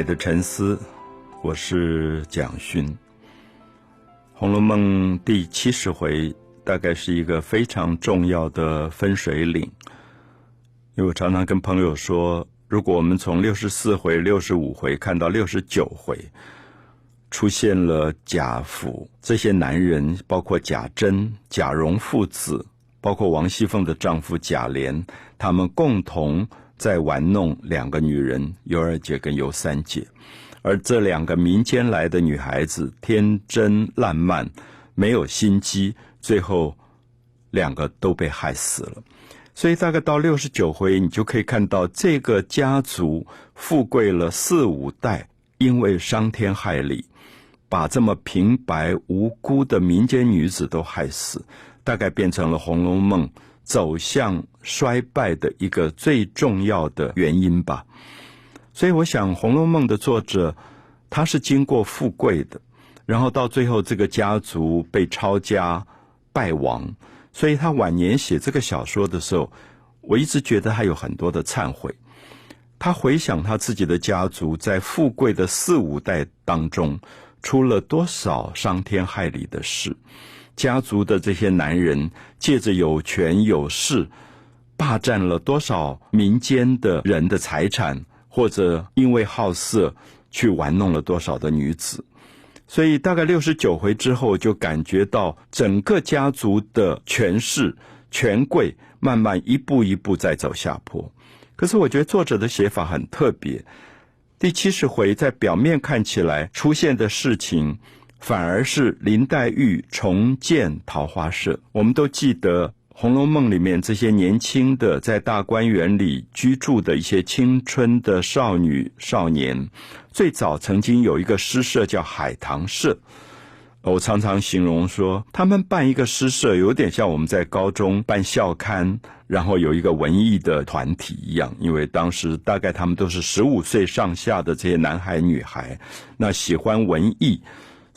美的沉思，我是蒋勋。《红楼梦》第七十回大概是一个非常重要的分水岭，因为我常常跟朋友说，如果我们从六十四回、六十五回看到六十九回，出现了贾府这些男人，包括贾珍、贾蓉父子，包括王熙凤的丈夫贾琏，他们共同。在玩弄两个女人尤二姐跟尤三姐，而这两个民间来的女孩子天真烂漫，没有心机，最后两个都被害死了。所以大概到六十九回，你就可以看到这个家族富贵了四五代，因为伤天害理，把这么平白无辜的民间女子都害死，大概变成了《红楼梦》。走向衰败的一个最重要的原因吧，所以我想《红楼梦》的作者他是经过富贵的，然后到最后这个家族被抄家败亡，所以他晚年写这个小说的时候，我一直觉得他有很多的忏悔。他回想他自己的家族在富贵的四五代当中出了多少伤天害理的事。家族的这些男人借着有权有势，霸占了多少民间的人的财产，或者因为好色去玩弄了多少的女子，所以大概六十九回之后，就感觉到整个家族的权势、权贵慢慢一步一步在走下坡。可是我觉得作者的写法很特别，第七十回在表面看起来出现的事情。反而是林黛玉重建桃花社。我们都记得《红楼梦》里面这些年轻的在大观园里居住的一些青春的少女少年，最早曾经有一个诗社叫海棠社。我常常形容说，他们办一个诗社，有点像我们在高中办校刊，然后有一个文艺的团体一样。因为当时大概他们都是十五岁上下的这些男孩女孩，那喜欢文艺。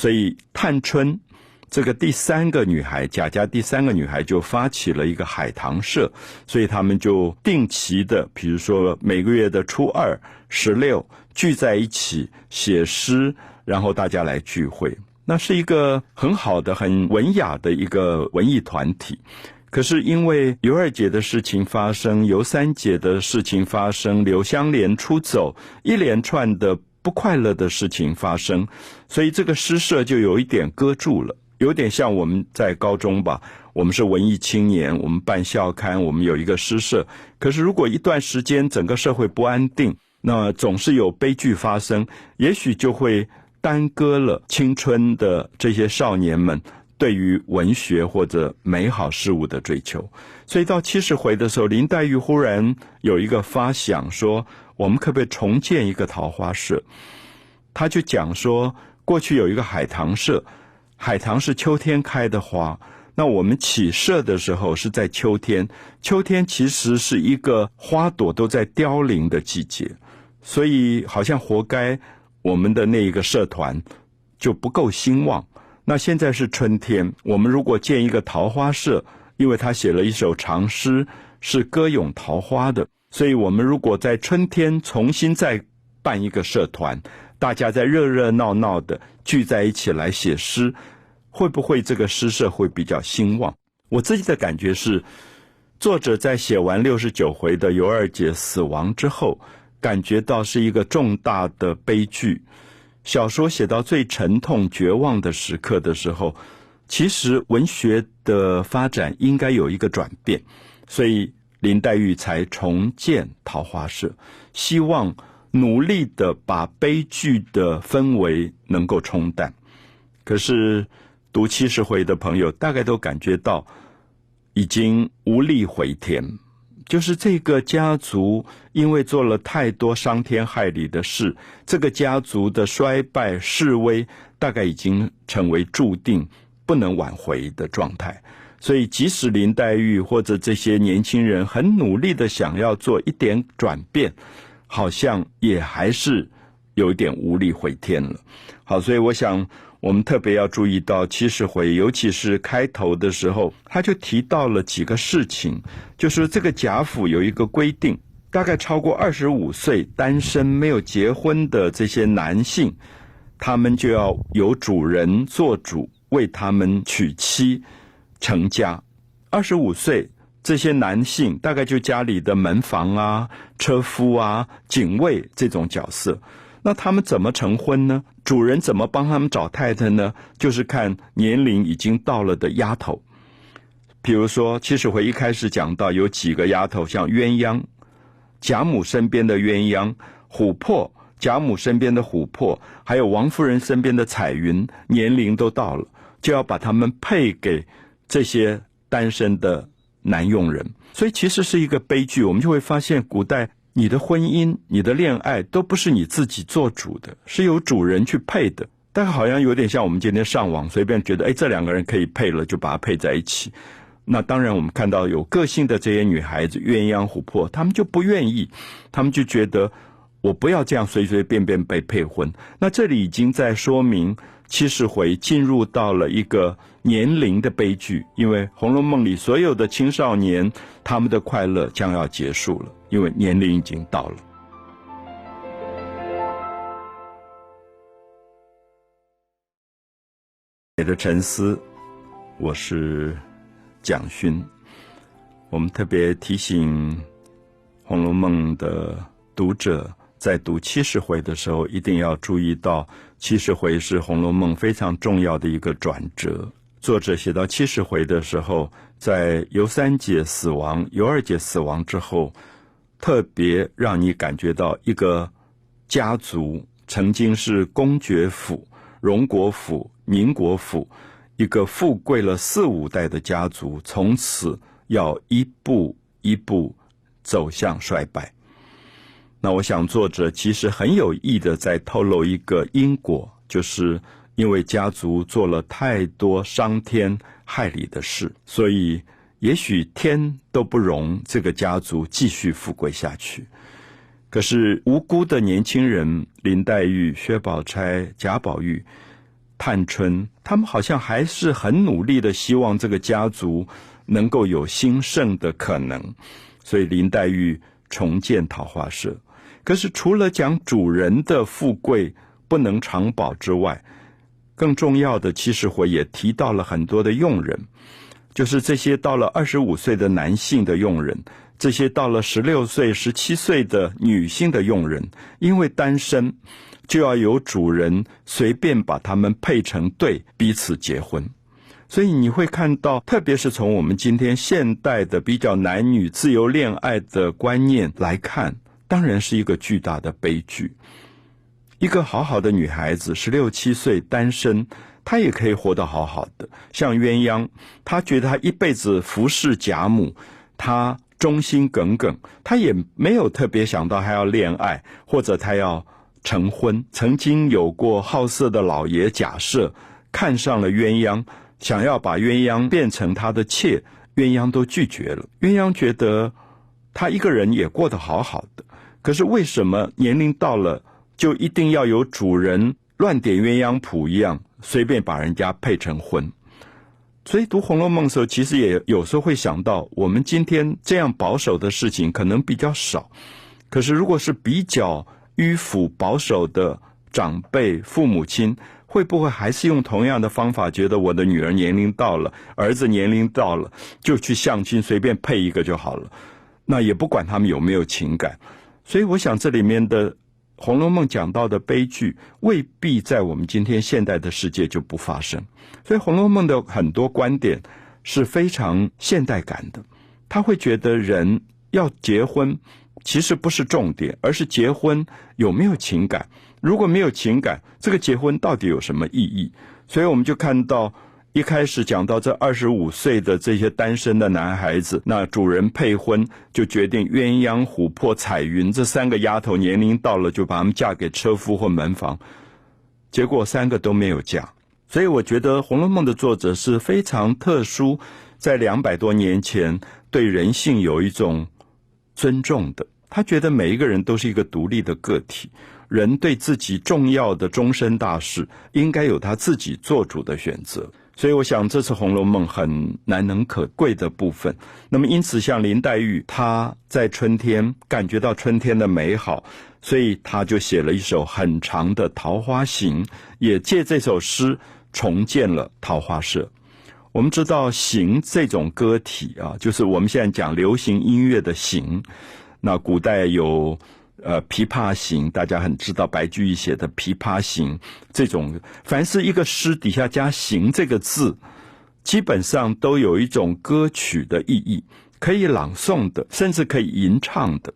所以，探春这个第三个女孩，贾家第三个女孩就发起了一个海棠社，所以他们就定期的，比如说每个月的初二、十六聚在一起写诗，然后大家来聚会。那是一个很好的、很文雅的一个文艺团体。可是因为尤二姐的事情发生，尤三姐的事情发生，刘香莲出走，一连串的。不快乐的事情发生，所以这个诗社就有一点搁住了，有点像我们在高中吧。我们是文艺青年，我们办校刊，我们有一个诗社。可是如果一段时间整个社会不安定，那总是有悲剧发生，也许就会耽搁了青春的这些少年们对于文学或者美好事物的追求。所以到七十回的时候，林黛玉忽然有一个发想说。我们可不可以重建一个桃花社？他就讲说，过去有一个海棠社，海棠是秋天开的花。那我们起社的时候是在秋天，秋天其实是一个花朵都在凋零的季节，所以好像活该我们的那一个社团就不够兴旺。那现在是春天，我们如果建一个桃花社，因为他写了一首长诗，是歌咏桃花的。所以，我们如果在春天重新再办一个社团，大家在热热闹闹的聚在一起来写诗，会不会这个诗社会比较兴旺？我自己的感觉是，作者在写完六十九回的尤二姐死亡之后，感觉到是一个重大的悲剧。小说写到最沉痛、绝望的时刻的时候，其实文学的发展应该有一个转变，所以。林黛玉才重建桃花社，希望努力的把悲剧的氛围能够冲淡。可是读七十回的朋友大概都感觉到已经无力回天，就是这个家族因为做了太多伤天害理的事，这个家族的衰败式微大概已经成为注定不能挽回的状态。所以，即使林黛玉或者这些年轻人很努力的想要做一点转变，好像也还是有点无力回天了。好，所以我想我们特别要注意到七十回，尤其是开头的时候，他就提到了几个事情，就是这个贾府有一个规定，大概超过二十五岁单身没有结婚的这些男性，他们就要由主人做主，为他们娶妻成家。二十五岁这些男性大概就家里的门房啊、车夫啊、警卫这种角色。那他们怎么成婚呢？主人怎么帮他们找太太呢？就是看年龄已经到了的丫头。比如说，七十回一开始讲到有几个丫头，像鸳鸯，贾母身边的鸳鸯；琥珀，贾母身边的琥珀；还有王夫人身边的彩云，年龄都到了，就要把他们配给这些单身的男佣人。所以，其实是一个悲剧。我们就会发现，古代你的婚姻、你的恋爱都不是你自己做主的，是由主人去配的。但好像有点像我们今天上网随便觉得，哎，这两个人可以配了，就把它配在一起。那当然，我们看到有个性的这些女孩子，鸳鸯琥珀，她们就不愿意，她们就觉得我不要这样随随便便被配婚。那这里已经在说明七十回进入到了一个年龄的悲剧，因为《红楼梦》里所有的青少年，他们的快乐将要结束了，因为年龄已经到了。你的沉思，我是。蒋勋，我们特别提醒《红楼梦》的读者，在读七十回的时候，一定要注意到七十回是《红楼梦》非常重要的一个转折。作者写到七十回的时候，在尤三姐死亡、尤二姐死亡之后，特别让你感觉到一个家族曾经是公爵府、荣国府、宁国府。一个富贵了四五代的家族，从此要一步一步走向衰败。那我想，作者其实很有意的在透露一个因果，就是因为家族做了太多伤天害理的事，所以也许天都不容这个家族继续富贵下去。可是无辜的年轻人林黛玉、薛宝钗、贾宝玉。探春，他们好像还是很努力的，希望这个家族能够有兴盛的可能，所以林黛玉重建桃花社。可是除了讲主人的富贵不能长保之外，更重要的，其实我也提到了很多的佣人，就是这些到了二十五岁的男性的佣人，这些到了十六岁、十七岁的女性的佣人，因为单身。就要由主人随便把他们配成对，彼此结婚。所以你会看到，特别是从我们今天现代的比较男女自由恋爱的观念来看，当然是一个巨大的悲剧。一个好好的女孩子，十六七岁单身，她也可以活得好好的。像鸳鸯，她觉得她一辈子服侍贾母，她忠心耿耿，她也没有特别想到还要恋爱，或者她要。成婚曾经有过好色的老爷假设看上了鸳鸯，想要把鸳鸯变成他的妾，鸳鸯都拒绝了。鸳鸯觉得她一个人也过得好好的，可是为什么年龄到了就一定要有主人乱点鸳鸯谱一样，随便把人家配成婚？所以读《红楼梦》的时候，其实也有时候会想到，我们今天这样保守的事情可能比较少，可是如果是比较。迂腐保守的长辈父母亲会不会还是用同样的方法？觉得我的女儿年龄到了，儿子年龄到了，就去相亲，随便配一个就好了。那也不管他们有没有情感。所以，我想这里面的《红楼梦》讲到的悲剧，未必在我们今天现代的世界就不发生。所以，《红楼梦》的很多观点是非常现代感的。他会觉得人要结婚。其实不是重点，而是结婚有没有情感。如果没有情感，这个结婚到底有什么意义？所以我们就看到一开始讲到这二十五岁的这些单身的男孩子，那主人配婚就决定鸳鸯、琥珀、彩云这三个丫头年龄到了，就把他们嫁给车夫或门房。结果三个都没有嫁。所以我觉得《红楼梦》的作者是非常特殊，在两百多年前对人性有一种。尊重的，他觉得每一个人都是一个独立的个体，人对自己重要的终身大事，应该有他自己做主的选择。所以我想这是《红楼梦》很难能可贵的部分。那么因此，像林黛玉，她在春天感觉到春天的美好，所以她就写了一首很长的《桃花行》，也借这首诗重建了桃花社。我们知道“行”这种歌体啊，就是我们现在讲流行音乐的“行”。那古代有呃《琵琶行》，大家很知道白居易写的《琵琶行》这种，凡是一个诗底下加“行”这个字，基本上都有一种歌曲的意义，可以朗诵的，甚至可以吟唱的。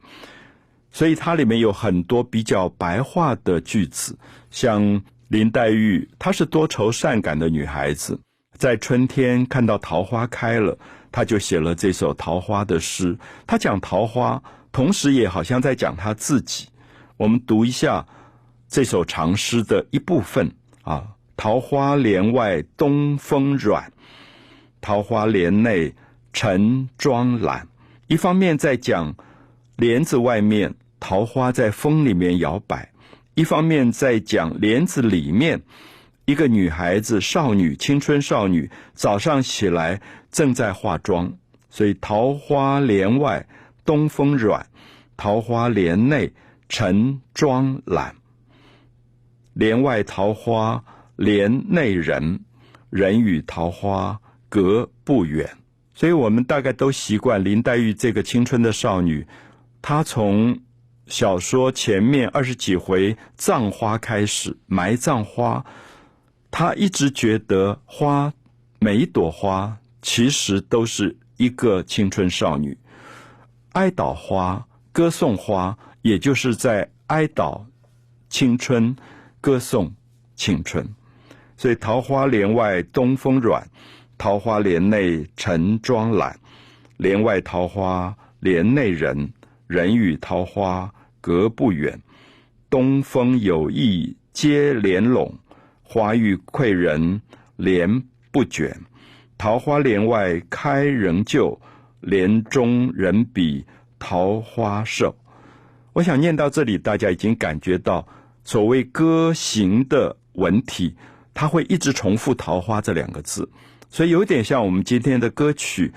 所以它里面有很多比较白话的句子，像林黛玉，她是多愁善感的女孩子。在春天看到桃花开了，她就写了这首桃花的诗。她讲桃花，同时也好像在讲他自己。我们读一下这首长诗的一部分啊：桃花帘外东风软，桃花帘内晨妆懒。一方面在讲帘子外面桃花在风里面摇摆，一方面在讲帘子里面。一个女孩子，少女，青春少女，早上起来正在化妆，所以桃花帘外东风软，桃花帘内晨妆懒。帘外桃花，帘内人，人与桃花隔不远。所以我们大概都习惯林黛玉这个青春的少女，她从小说前面二十几回葬花开始，埋葬花。她一直觉得花，每一朵花其实都是一个青春少女。哀悼花，歌颂花，也就是在哀悼青春，歌颂青春。所以桃花帘外东风软，桃花帘内晨妆懒。帘外桃花帘内人，人与桃花隔不远。东风有意接帘拢。花欲窥人帘不卷，桃花帘外开仍旧，帘中人比桃花瘦。我想念到这里，大家已经感觉到所谓歌行的文体，它会一直重复“桃花”这两个字，所以有点像我们今天的歌曲，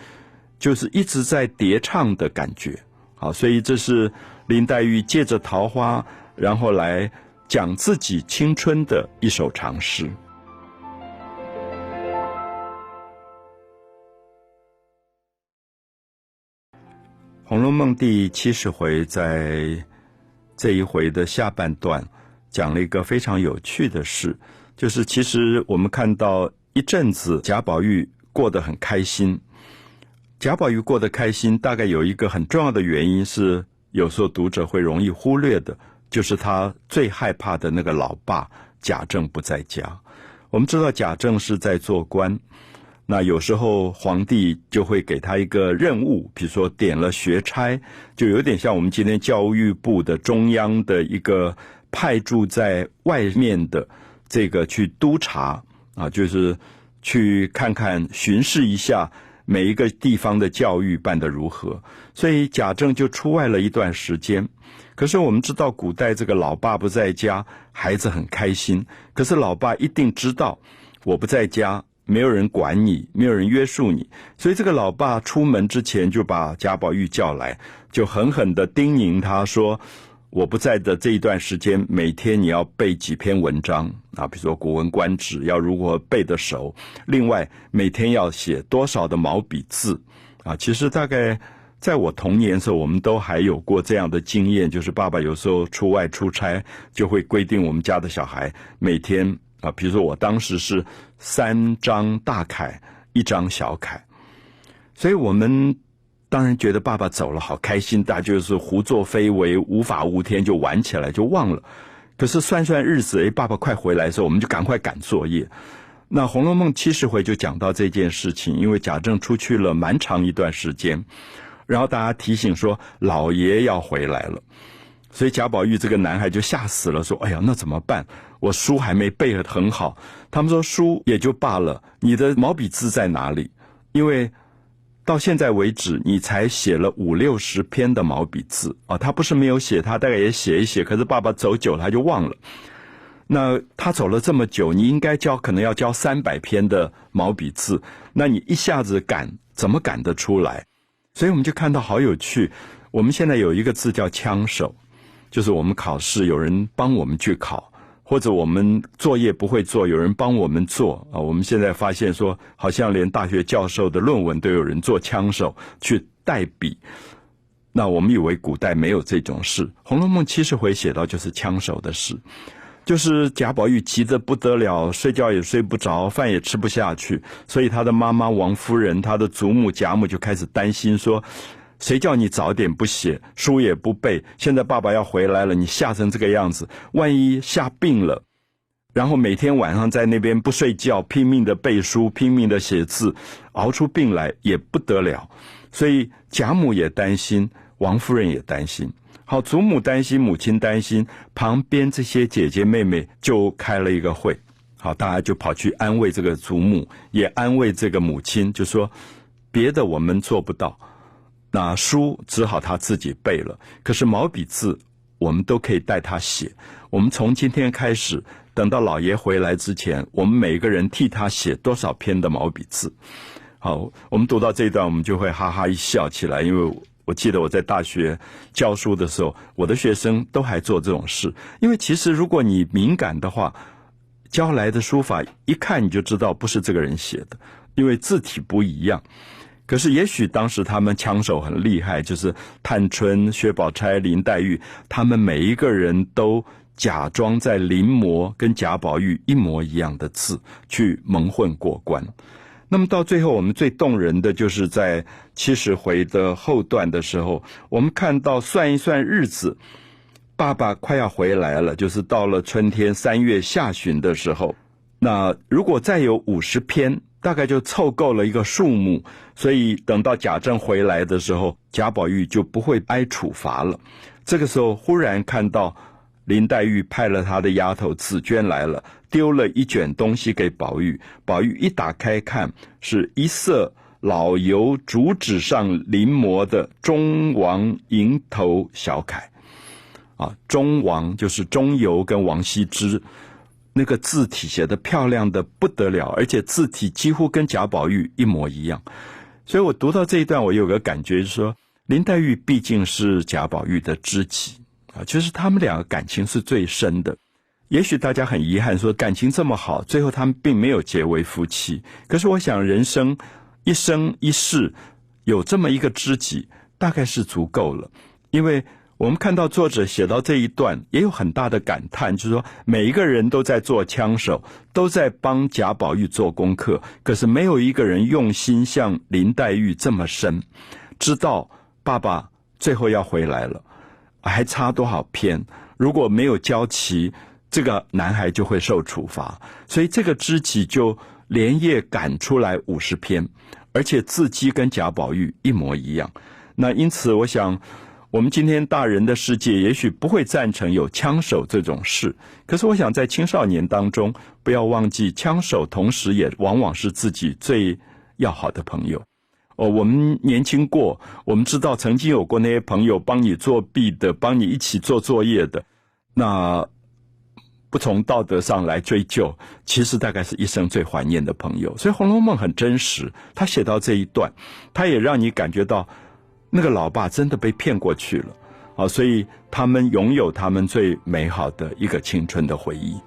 就是一直在叠唱的感觉。好，所以这是林黛玉借着桃花，然后来。讲自己青春的一首长诗，《红楼梦》第七十回，在这一回的下半段，讲了一个非常有趣的事，就是其实我们看到一阵子贾宝玉过得很开心。贾宝玉过得开心，大概有一个很重要的原因是，有时候读者会容易忽略的。就是他最害怕的那个老爸贾政不在家。我们知道贾政是在做官，那有时候皇帝就会给他一个任务，比如说点了学差，就有点像我们今天教育部的中央的一个派驻在外面的这个去督察啊，就是去看看巡视一下每一个地方的教育办得如何。所以贾政就出外了一段时间。可是我们知道，古代这个老爸不在家，孩子很开心。可是老爸一定知道，我不在家，没有人管你，没有人约束你。所以这个老爸出门之前就把贾宝玉叫来，就狠狠的叮咛他说：“我不在的这一段时间，每天你要背几篇文章啊，比如说《古文观止》，要如何背得熟。另外，每天要写多少的毛笔字啊？其实大概。”在我童年的时候，我们都还有过这样的经验，就是爸爸有时候出外出差，就会规定我们家的小孩每天啊，比如说我当时是三张大楷，一张小楷，所以我们当然觉得爸爸走了好开心，大家就是胡作非为，无法无天就玩起来就忘了。可是算算日子，哎，爸爸快回来的时候，我们就赶快赶作业。那《红楼梦》七十回就讲到这件事情，因为贾政出去了蛮长一段时间。然后大家提醒说：“老爷要回来了。”所以贾宝玉这个男孩就吓死了，说：“哎呀，那怎么办？我书还没背得很好。”他们说：“书也就罢了，你的毛笔字在哪里？因为到现在为止，你才写了五六十篇的毛笔字啊。他不是没有写，他大概也写一写。可是爸爸走久了，他就忘了。那他走了这么久，你应该教可能要教三百篇的毛笔字，那你一下子赶怎么赶得出来？所以我们就看到好有趣。我们现在有一个字叫枪手，就是我们考试有人帮我们去考，或者我们作业不会做，有人帮我们做啊。我们现在发现说，好像连大学教授的论文都有人做枪手去代笔。那我们以为古代没有这种事，《红楼梦》七十回写到就是枪手的事，就是贾宝玉急得不得了，睡觉也睡不着，饭也吃不下去，所以他的妈妈王夫人、他的祖母贾母就开始担心说：“谁叫你早点不写，书也不背，现在爸爸要回来了，你吓成这个样子，万一吓病了，然后每天晚上在那边不睡觉，拼命的背书，拼命的写字，熬出病来也不得了。”所以贾母也担心。王夫人也担心，好，祖母担心，母亲担心，旁边这些姐姐妹妹就开了一个会，好，大家就跑去安慰这个祖母，也安慰这个母亲，就说别的我们做不到，那书只好他自己背了，可是毛笔字我们都可以带他写，我们从今天开始，等到老爷回来之前，我们每个人替他写多少篇的毛笔字，好，我们读到这一段，我们就会哈哈一笑起来，因为。我记得我在大学教书的时候，我的学生都还做这种事。因为其实如果你敏感的话，教来的书法一看你就知道不是这个人写的，因为字体不一样。可是也许当时他们枪手很厉害，就是探春、薛宝钗、林黛玉，他们每一个人都假装在临摹跟贾宝玉一模一样的字，去蒙混过关。那么到最后，我们最动人的就是在七十回的后段的时候，我们看到算一算日子，爸爸快要回来了，就是到了春天三月下旬的时候。那如果再有五十篇，大概就凑够了一个数目，所以等到贾政回来的时候，贾宝玉就不会挨处罚了。这个时候忽然看到林黛玉派了她的丫头紫娟来了。丢了一卷东西给宝玉，宝玉一打开看，是一色老油竹纸上临摹的中王蝇头小楷，啊，中王就是中游跟王羲之，那个字体写的漂亮的不得了，而且字体几乎跟贾宝玉一模一样，所以我读到这一段，我有个感觉，就是说林黛玉毕竟是贾宝玉的知己啊，就是他们两个感情是最深的。也许大家很遗憾，说感情这么好，最后他们并没有结为夫妻。可是我想，人生一生一世有这么一个知己，大概是足够了。因为我们看到作者写到这一段，也有很大的感叹，就是说每一个人都在做枪手，都在帮贾宝玉做功课，可是没有一个人用心像林黛玉这么深，知道爸爸最后要回来了，还差多少篇？如果没有交齐。这个男孩就会受处罚，所以这个知己就连夜赶出来五十篇，而且字迹跟贾宝玉一模一样。那因此，我想我们今天大人的世界也许不会赞成有枪手这种事，可是我想在青少年当中，不要忘记枪手，同时也往往是自己最要好的朋友。哦，我们年轻过，我们知道曾经有过那些朋友帮你作弊的，帮你一起做作业的，那。不从道德上来追究，其实大概是一生最怀念的朋友。所以《红楼梦》很真实，他写到这一段，他也让你感觉到那个老爸真的被骗过去了啊！所以他们拥有他们最美好的一个青春的回忆。